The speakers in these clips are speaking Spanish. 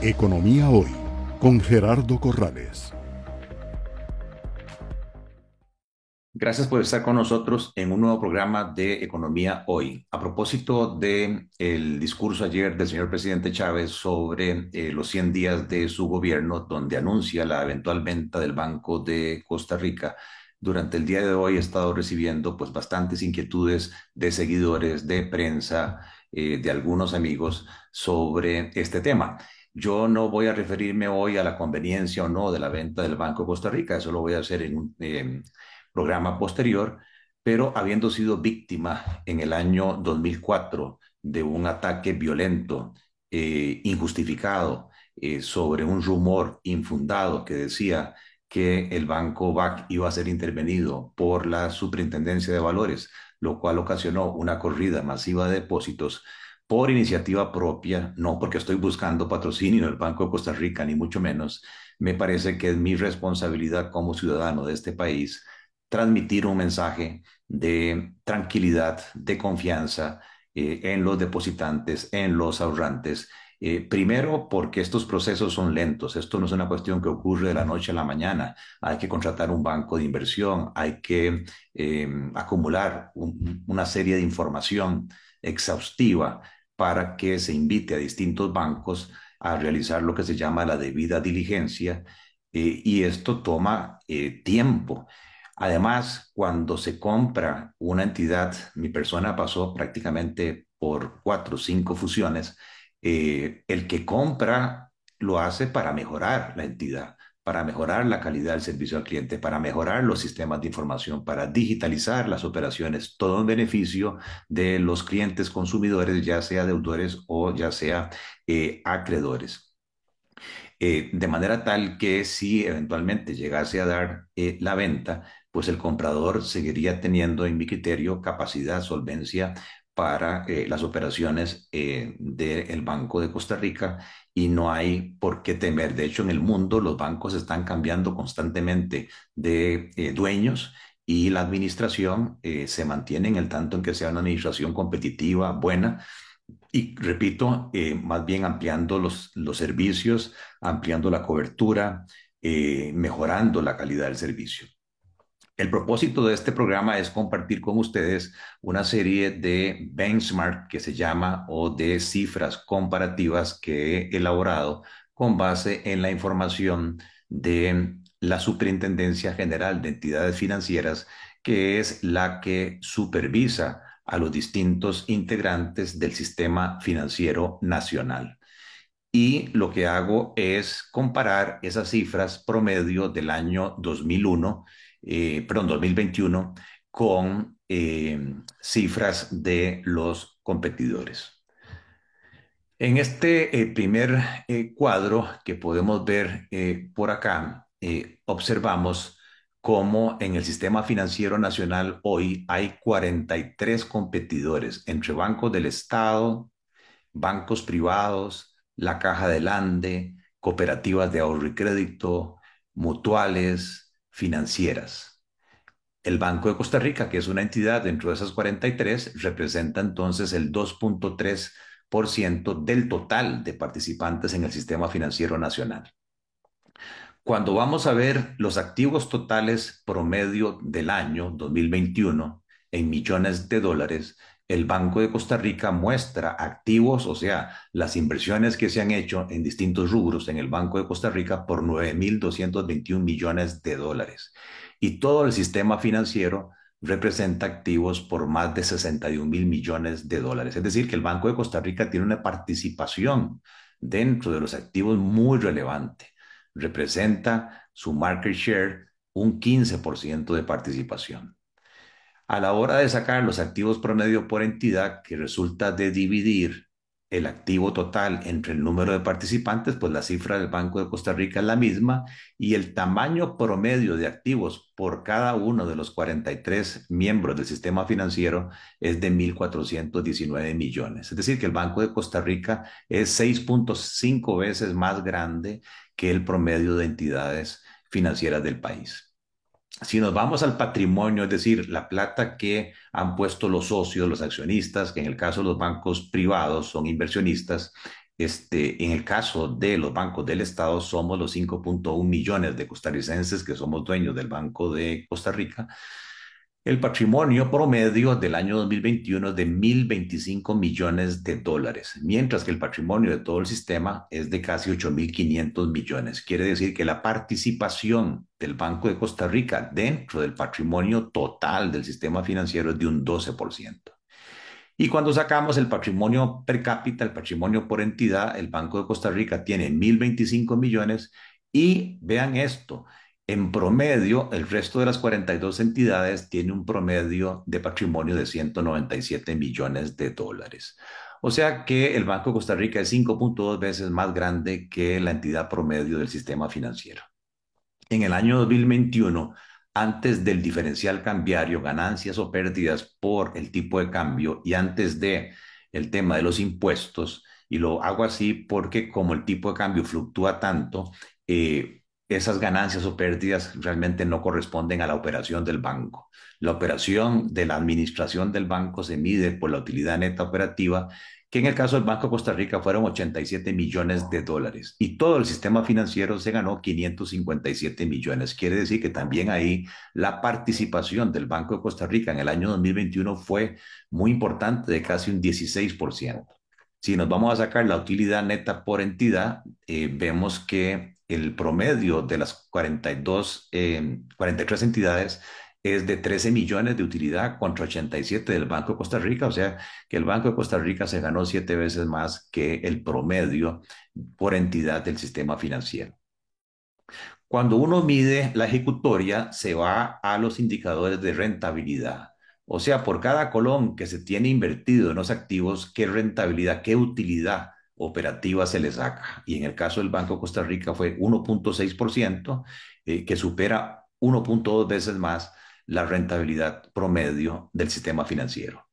Economía Hoy con Gerardo Corrales. Gracias por estar con nosotros en un nuevo programa de Economía Hoy. A propósito del el discurso ayer del señor presidente Chávez sobre eh, los 100 días de su gobierno, donde anuncia la eventual venta del Banco de Costa Rica, durante el día de hoy he estado recibiendo pues bastantes inquietudes de seguidores, de prensa, eh, de algunos amigos sobre este tema. Yo no voy a referirme hoy a la conveniencia o no de la venta del Banco de Costa Rica, eso lo voy a hacer en un em, programa posterior, pero habiendo sido víctima en el año 2004 de un ataque violento, eh, injustificado, eh, sobre un rumor infundado que decía que el banco BAC iba a ser intervenido por la Superintendencia de Valores, lo cual ocasionó una corrida masiva de depósitos por iniciativa propia, no porque estoy buscando patrocinio del Banco de Costa Rica, ni mucho menos, me parece que es mi responsabilidad como ciudadano de este país transmitir un mensaje de tranquilidad, de confianza eh, en los depositantes, en los ahorrantes eh, primero, porque estos procesos son lentos. Esto no es una cuestión que ocurre de la noche a la mañana. Hay que contratar un banco de inversión, hay que em, acumular una serie de información exhaustiva para que se invite a distintos bancos a realizar lo que se llama la debida diligencia eh, y esto toma eh, tiempo. Además, cuando se compra una entidad, mi persona pasó prácticamente por cuatro o cinco fusiones, eh, el que compra lo hace para mejorar la entidad, para mejorar la calidad del servicio al cliente, para mejorar los sistemas de información, para digitalizar las operaciones, todo en beneficio de los clientes consumidores, ya sea deudores o ya sea eh, acreedores. Eh, de manera tal que si eventualmente llegase a dar la venta, pues el comprador seguiría teniendo en mi criterio capacidad, solvencia para eh, las operaciones eh, del Banco de Costa Rica y no hay por qué temer. De hecho, en el mundo los bancos están cambiando constantemente de eh, dueños y la administración se mantiene en el tanto en que sea una administración competitiva, buena. Y repito, más bien ampliando los, los servicios, ampliando la cobertura, mejorando la calidad del servicio. El propósito de este programa es compartir con ustedes una serie de benchmark que se llama o de cifras comparativas que he elaborado con base en la información de la Superintendencia General de Entidades Financieras, que es la que supervisa a los distintos integrantes del sistema financiero nacional. Y lo que hago es comparar esas cifras promedio del año 2001 eh, perdón, 2021, con eh, cifras de los competidores. En este eh, primer cuadro que podemos ver por acá, observamos cómo en el sistema financiero nacional hoy hay 43 competidores entre bancos del Estado, bancos privados, la Caja del Ande, cooperativas de ahorro y crédito, mutuales, financieras. El Banco de Costa Rica, que es una entidad dentro de esas 43, representa entonces el 2.3% del total de participantes en el sistema financiero nacional. Cuando vamos a ver los activos totales promedio del año 2021 en millones de dólares, el Banco de Costa Rica muestra activos, o sea, las inversiones que se han hecho en distintos rubros en el Banco de Costa Rica por 9.221 millones de dólares. Y todo el sistema financiero representa activos por más de 61 mil millones de dólares. Es decir, que el Banco de Costa Rica tiene una participación dentro de los activos muy relevante. Representa su market share un 15% de participación. A la hora de sacar los activos promedio por entidad, que resulta de dividir el activo total entre el número de participantes, pues la cifra del Banco de Costa Rica es la misma y el tamaño promedio de activos por cada uno de los 43 miembros del sistema financiero es de 1.419 millones. Es decir, que el Banco de Costa Rica es 6.5 veces más grande que el promedio de entidades financieras del país. Si nos vamos al patrimonio, es decir, la plata que han puesto los socios, los accionistas, que en el caso de los bancos privados son inversionistas, este, en el caso de los bancos del Estado, somos los 5.1 millones de costarricenses que somos dueños del Banco de Costa Rica. El patrimonio promedio del año 2021 es de 1.025 millones de dólares, mientras que el patrimonio de todo el sistema es de casi 8.500 millones. Quiere decir que la participación del Banco de Costa Rica dentro del patrimonio total del sistema financiero es de un 12%. Y cuando sacamos el patrimonio per cápita, el patrimonio por entidad, el Banco de Costa Rica tiene 1.025 millones y vean esto, en promedio, el resto de las 42 entidades tiene un promedio de patrimonio de 197 millones de dólares. O sea que el Banco de Costa Rica es 5.2 veces más grande que la entidad promedio del sistema financiero. En el año 2021, antes del diferencial cambiario, ganancias o pérdidas por el tipo de cambio y antes de el tema de los impuestos, y lo hago así porque como el tipo de cambio fluctúa tanto, eh, esas ganancias o pérdidas realmente no corresponden a la operación del banco. La operación de la administración del banco se mide por la utilidad neta operativa, que en el caso del Banco de Costa Rica fueron 87 millones de dólares y todo el sistema financiero se ganó 557 millones. Quiere decir que también ahí la participación del Banco de Costa Rica en el año 2021 fue muy importante, de casi un 16%. Si nos vamos a sacar la utilidad neta por entidad, eh, vemos que el promedio de las 42, 43 eh, entidades es de 13 millones de utilidad contra 87 del Banco de Costa Rica, o sea que el Banco de Costa Rica se ganó siete veces más que el promedio por entidad del sistema financiero. Cuando uno mide la ejecutoria, se va a los indicadores de rentabilidad. O sea, por cada colón que se tiene invertido en los activos, qué rentabilidad, qué utilidad operativa se le saca. Y en el caso del Banco de Costa Rica fue 1.6%, eh, que supera 1.2 veces más la rentabilidad promedio del sistema financiero.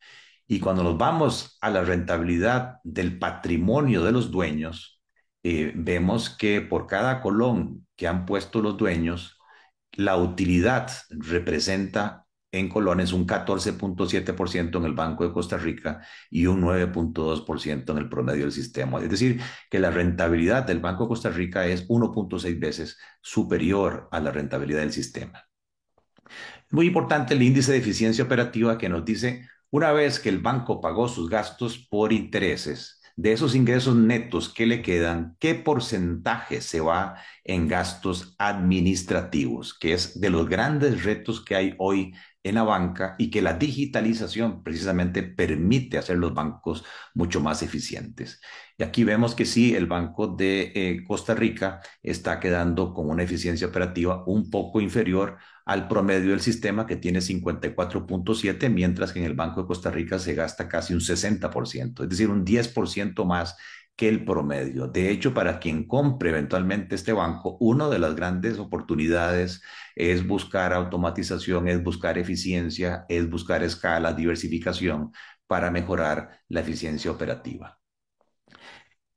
Y cuando nos vamos a la rentabilidad del patrimonio de los dueños, eh, vemos que por cada colón que han puesto los dueños, la utilidad representa en colones, un 14.7% en el Banco de Costa Rica y un 9.2% en el promedio del sistema. Es decir, que la rentabilidad del Banco de Costa Rica es 1.6 veces superior a la rentabilidad del sistema. Muy importante el índice de eficiencia operativa que nos dice, una vez que el banco pagó sus gastos por intereses, de esos ingresos netos que le quedan, ¿qué porcentaje se va en gastos administrativos? Que es de los grandes retos que hay hoy en la banca y que la digitalización precisamente permite hacer los bancos mucho más eficientes. Y aquí vemos que sí, el Banco de eh, Costa Rica está quedando con una eficiencia operativa un poco inferior al promedio del sistema que tiene 54.7, mientras que en el Banco de Costa Rica se gasta casi un 60%, es decir, un 10% más que el promedio. De hecho, para quien compre eventualmente este banco, una de las grandes oportunidades es buscar automatización, es buscar eficiencia, es buscar escala, diversificación para mejorar la eficiencia operativa.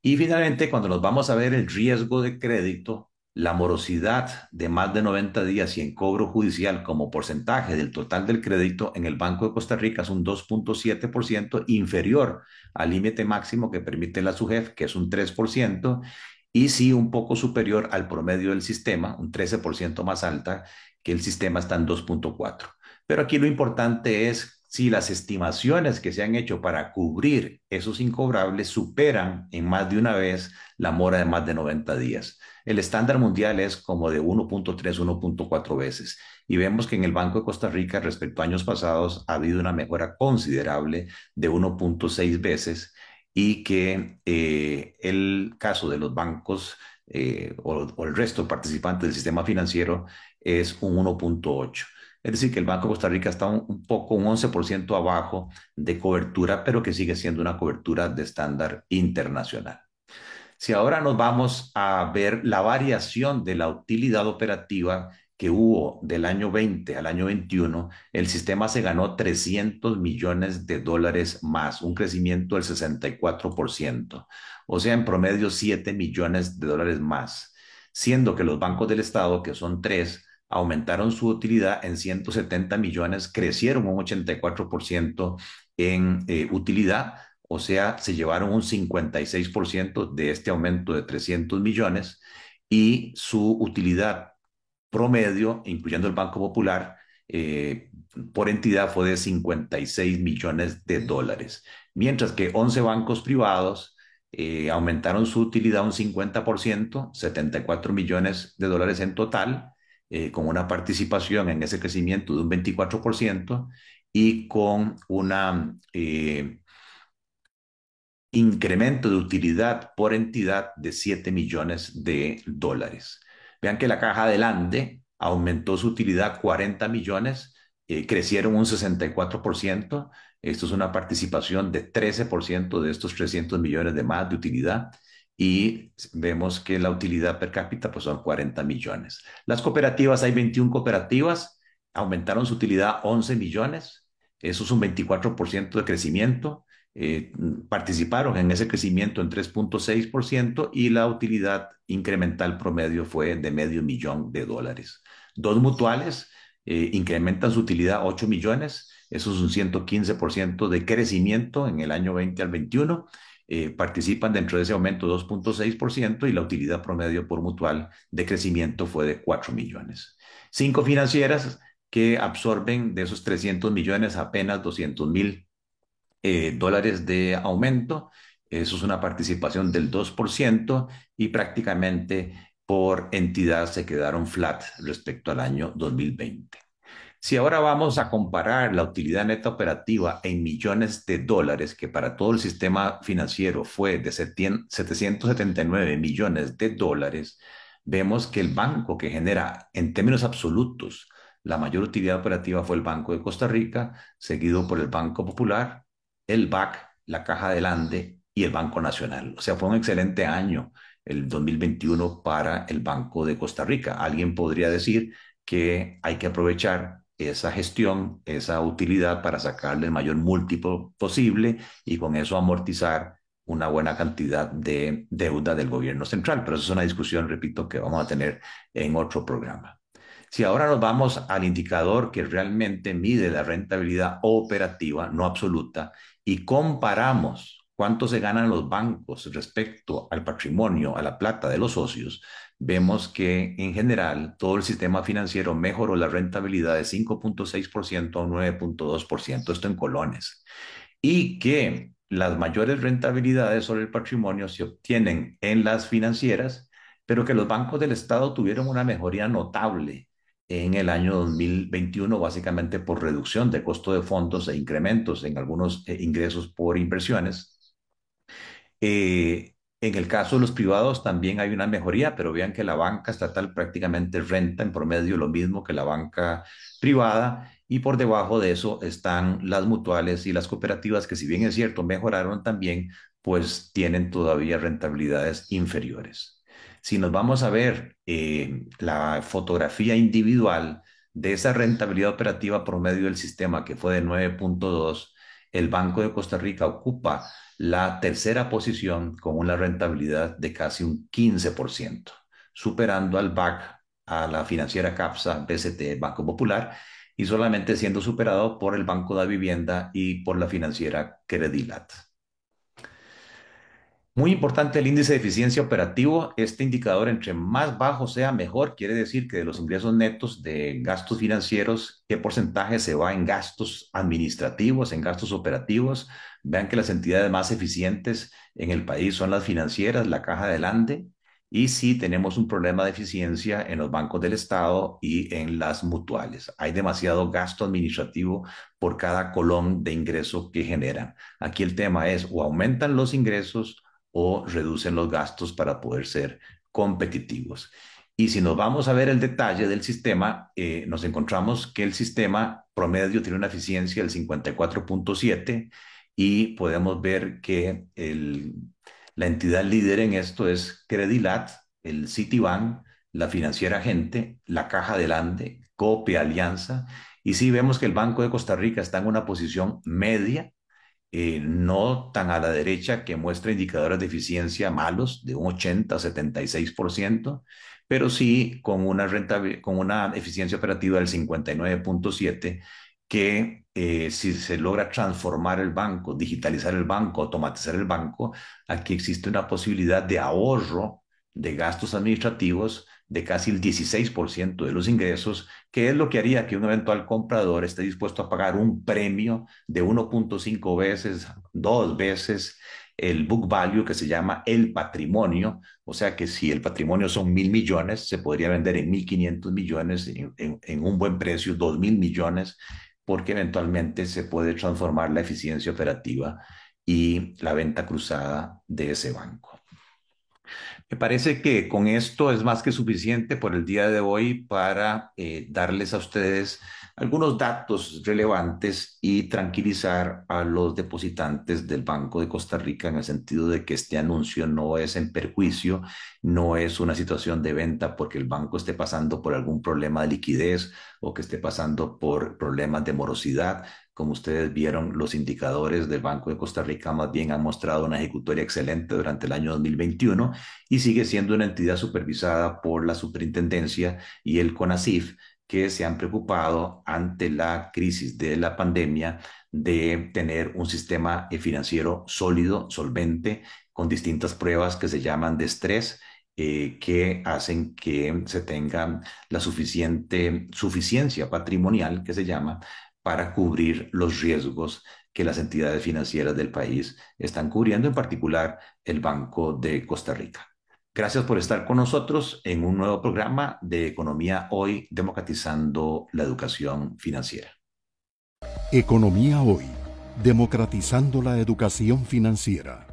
Y finalmente, cuando nos vamos a ver el riesgo de crédito, la morosidad de más de 90 días y en cobro judicial como porcentaje del total del crédito en el Banco de Costa Rica es un 2.7% inferior al límite máximo que permite la SUGEF, que es un 3%, y sí un poco superior al promedio del sistema, un 13% más alta, que el sistema está en 2.4. Pero aquí lo importante es si las estimaciones que se han hecho para cubrir esos incobrables superan en más de una vez la mora de más de 90 días. El estándar mundial es como de 1.3, 1.4 veces. Y vemos que en el Banco de Costa Rica respecto a años pasados ha habido una mejora considerable de 1.6 veces y que eh, el caso de los bancos eh, o, o, el resto de participantes del sistema financiero es un 1.8. Es decir, que el Banco de Costa Rica está un, poco, un 11% abajo de cobertura, pero que sigue siendo una cobertura de estándar internacional. Si ahora nos vamos a ver la variación de la utilidad operativa que hubo del año 20 al año 21, el sistema se ganó 300 millones de dólares más, un crecimiento del 64%, o sea, en promedio 7 millones de dólares más, siendo que los bancos del Estado, que son tres, aumentaron su utilidad en 170 millones, crecieron un 84% en eh, utilidad, o sea, se llevaron un 56% de este aumento de 300 millones y su utilidad promedio, incluyendo el Banco Popular, eh, por entidad fue de 56 millones de dólares, mientras que 11 bancos privados eh, aumentaron su utilidad un 50%, 74 millones de dólares en total, eh, con una participación en ese crecimiento de un 24% y con una incremento de utilidad por entidad de 7 millones de dólares. Vean que la caja adelante aumentó su utilidad 40 millones, eh, crecieron un 64%. Esto es una participación de 13% de estos 300 millones de más de utilidad y vemos que la utilidad per cápita pues son 40 millones. Las cooperativas, hay 21 cooperativas, aumentaron su utilidad 11 millones, eso es un 24% de crecimiento. Eh, participaron en ese crecimiento en 3.6% y la utilidad incremental promedio fue de medio millón de dólares. Dos mutuales eh, incrementan su utilidad 8 millones, eso es un 115% de crecimiento en el año 20 al 21. Eh, participan dentro de ese aumento 2.6% y la utilidad promedio por mutual de crecimiento fue de 4 millones. Cinco financieras que absorben de esos 300 millones apenas 200 mil eh, dólares de aumento. Eso es una participación del 2% y prácticamente por entidad se quedaron flat respecto al año 2020. Si ahora vamos a comparar la utilidad neta operativa en millones de dólares, que para todo el sistema financiero fue de 779 millones de dólares, vemos que el banco que genera en términos absolutos la mayor utilidad operativa fue el Banco de Costa Rica, seguido por el Banco Popular, el BAC, la Caja del Ande y el Banco Nacional. O sea, fue un excelente año el 2021 para el Banco de Costa Rica. Alguien podría decir que hay que aprovechar esa gestión, esa utilidad para sacarle el mayor múltiplo posible y con eso amortizar una buena cantidad de deuda del gobierno central. Pero eso es una discusión, repito, que vamos a tener en otro programa. Si ahora nos vamos al indicador que realmente mide la rentabilidad operativa, no absoluta, y comparamos cuánto se ganan los bancos respecto al patrimonio, a la plata de los socios, vemos que en general todo el sistema financiero mejoró la rentabilidad de 5.6% a 9.2%, esto en colones, y que las mayores rentabilidades sobre el patrimonio se obtienen en las financieras, pero que los bancos del Estado tuvieron una mejoría notable en el año 2021, básicamente por reducción de costo de fondos e incrementos en algunos eh, ingresos por inversiones. Eh, en el caso de los privados también hay una mejoría, pero vean que la banca estatal prácticamente renta en promedio lo mismo que la banca privada y por debajo de eso están las mutuales y las cooperativas que si bien es cierto mejoraron también, pues tienen todavía rentabilidades inferiores. Si nos vamos a ver eh, la fotografía individual de esa rentabilidad operativa promedio del sistema, que fue de 9.2, el Banco de Costa Rica ocupa la tercera posición con una rentabilidad de casi un 15%, superando al BAC, a la financiera CAPSA, BCT, Banco Popular, y solamente siendo superado por el Banco de Vivienda y por la financiera Credilat. Muy importante el índice de eficiencia operativo. Este indicador, entre más bajo sea, mejor. Quiere decir que de los ingresos netos de gastos financieros, qué porcentaje se va en gastos administrativos, en gastos operativos. Vean que las entidades más eficientes en el país son las financieras, la Caja adelante. Y sí tenemos un problema de eficiencia en los bancos del Estado y en las mutuales. Hay demasiado gasto administrativo por cada colón de ingreso que generan. Aquí el tema es o aumentan los ingresos o reducen los gastos para poder ser competitivos. Y si nos vamos a ver el detalle del sistema, eh, nos encontramos que el sistema promedio tiene una eficiencia del 54.7 y podemos ver que la entidad líder en esto es Credilat, el Citibank, la financiera Gente, la Caja Delante, Cope Alianza. Y sí vemos que el Banco de Costa Rica está en una posición media eh, no tan a la derecha que muestra indicadores de eficiencia malos de un 80 a 76%, pero sí con una, renta, con una eficiencia operativa del 59.7 que eh, si se logra transformar el banco, digitalizar el banco, automatizar el banco, aquí existe una posibilidad de ahorro de gastos administrativos de casi el 16% de los ingresos, que es lo que haría que un eventual comprador esté dispuesto a pagar un premio de 1.5 veces, dos veces el book value que se llama el patrimonio, o sea que si el patrimonio son mil millones, se podría vender en 1.500 millones, en, en, un buen precio, dos mil millones, porque eventualmente se puede transformar la eficiencia operativa y la venta cruzada de ese banco. Me parece que con esto es más que suficiente por el día de hoy para eh, darles a ustedes algunos datos relevantes y tranquilizar a los depositantes del Banco de Costa Rica en el sentido de que este anuncio no es en perjuicio, no es una situación de venta porque el banco esté pasando por algún problema de liquidez o que esté pasando por problemas de morosidad. Como ustedes vieron, los indicadores del Banco de Costa Rica más bien han mostrado una ejecutoria excelente durante el año 2021 y sigue siendo una entidad supervisada por la superintendencia y el CONACIF que se han preocupado ante la crisis de la pandemia de tener un sistema financiero sólido, solvente, con distintas pruebas que se llaman de estrés, eh, que hacen que se tenga la suficiente suficiencia patrimonial, que se llama, para cubrir los riesgos que las entidades financieras del país están cubriendo, en particular el Banco de Costa Rica. Gracias por estar con nosotros en un nuevo programa de Economía Hoy, democratizando la educación financiera. Economía Hoy, democratizando la educación financiera.